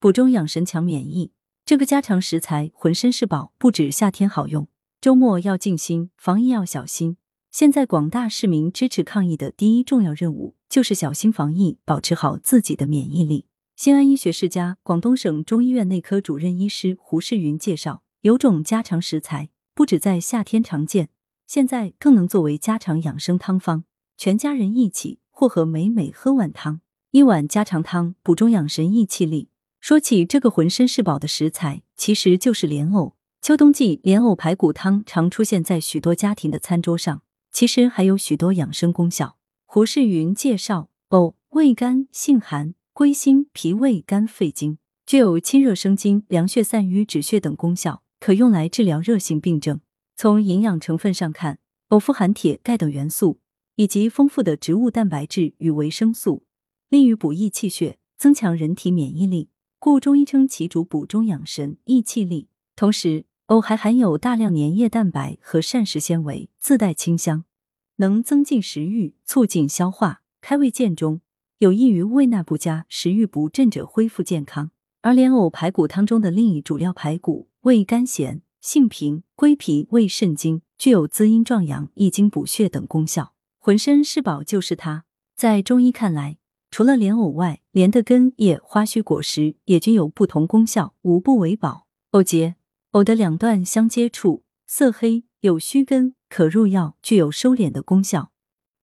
补中养神强免疫。这个家常食材浑身是宝，不止夏天好用，周末要静心，防疫要小心。现在广大市民支持抗疫的第一重要任务就是小心防疫，保持好自己的免疫力。新安医学世家广东省中医院内科主任医师胡世云介绍，有种家常食材不止在夏天常见，现在更能作为家常养生汤方，全家人一起或和美美喝碗汤。一碗家常汤，补中养神，益气力。说起这个浑身是宝的食材，其实就是莲藕。秋冬季，莲藕排骨汤常出现在许多家庭的餐桌上，其实还有许多养生功效。胡世云介绍，藕味甘性寒，归心、脾胃、肝、肺经，具有清热生津、凉血散瘀、止血等功效，可用来治疗热性病症。从营养成分上看，藕富含铁、钙等元素，以及丰富的植物蛋白质与维生素，利于补益气血，增强人体免疫力。故中医称其主补中养神、益气力。同时，藕还含有大量粘液蛋白和膳食纤维，自带清香，能增进食欲，促进消化，开胃健中，有益于胃纳不佳、食欲不振者恢复健康。而莲藕排骨汤中的另一主料排骨，味甘咸，性平，归脾胃肾经，具有滋阴壮阳、益精补血等功效，浑身是宝就是它。在中医看来。除了莲藕外，莲的根、叶、花须、果实也均有不同功效，无不为宝。藕节，藕的两段相接处色黑，有须根，可入药，具有收敛的功效，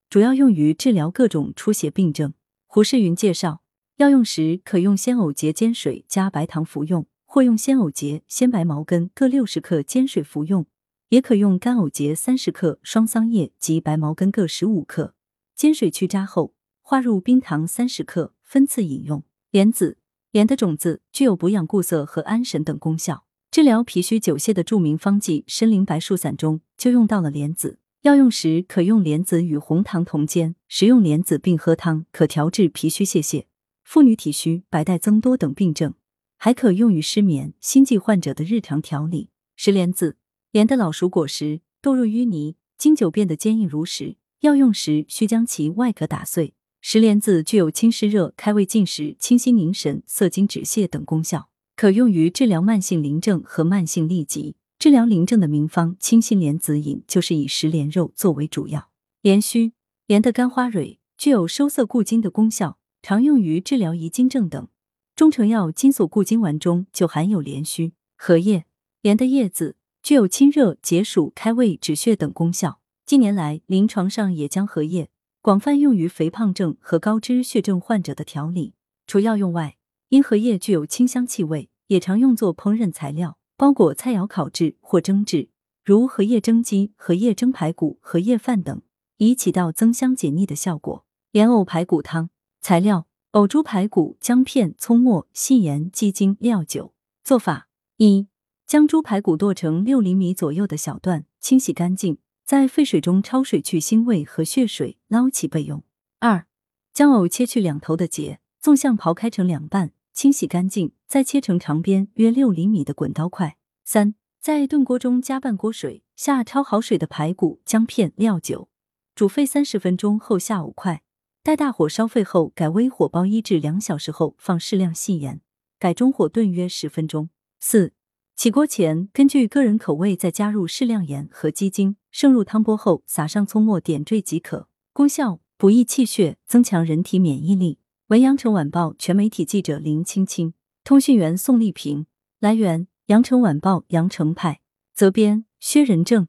主要用于治疗各种出血病症。胡世云介绍，药用时可用鲜藕节煎水加白糖服用，或用鲜藕节、鲜白茅根各六十克煎水服用，也可用干藕节三十克、双桑叶及白茅根各十五克煎水去渣后。化入冰糖三十克，分次饮用。莲子，莲的种子具有补养固涩和安神等功效，治疗脾虚久泻的著名方剂参苓白术散中就用到了莲子。药用时可用莲子与红糖同煎，食用莲子并喝汤，可调治脾虚泄泻、妇女体虚、白带增多等病症，还可用于失眠、心悸患者的日常调理。石莲子，莲的老熟果实堕入淤泥，经久变得坚硬如石。药用时需将其外壳打碎。石莲子具有清湿热、开胃进食、清心宁神、涩精止泻等功效，可用于治疗慢性淋症和慢性痢疾。治疗淋症的名方清心莲子饮就是以石莲肉作为主要。莲须，莲的干花蕊具有收涩固精的功效，常用于治疗遗精症等。中成药金锁固精丸中就含有莲须。荷叶，莲的叶子具有清热解暑、开胃止血等功效。近年来，临床上也将荷叶。广泛用于肥胖症和高脂血症患者的调理。除药用外，因荷叶具有清香气味，也常用作烹饪材料，包裹菜肴烤制或蒸制，如荷叶蒸鸡、荷叶蒸排骨、荷叶饭等，以起到增香解腻的效果。莲藕排骨汤材料：藕猪排骨、姜片、葱末、细盐、鸡精、料酒。做法：一、将猪排骨剁成六厘米左右的小段，清洗干净。在沸水中焯水去腥味和血水，捞起备用。二、将藕切去两头的节，纵向刨开成两半，清洗干净，再切成长边约六厘米的滚刀块。三、在炖锅中加半锅水，下焯好水的排骨、姜片、料酒，煮沸三十分钟后下藕块，待大火烧沸后，改微火煲一至两小时后，放适量细盐，改中火炖约十分钟。四、起锅前，根据个人口味再加入适量盐和鸡精。盛入汤锅后，撒上葱末点缀即可。功效：补益气血，增强人体免疫力。文阳城晚报全媒体记者林青青，通讯员宋丽萍。来源：阳城晚报阳城派。责编：薛仁正。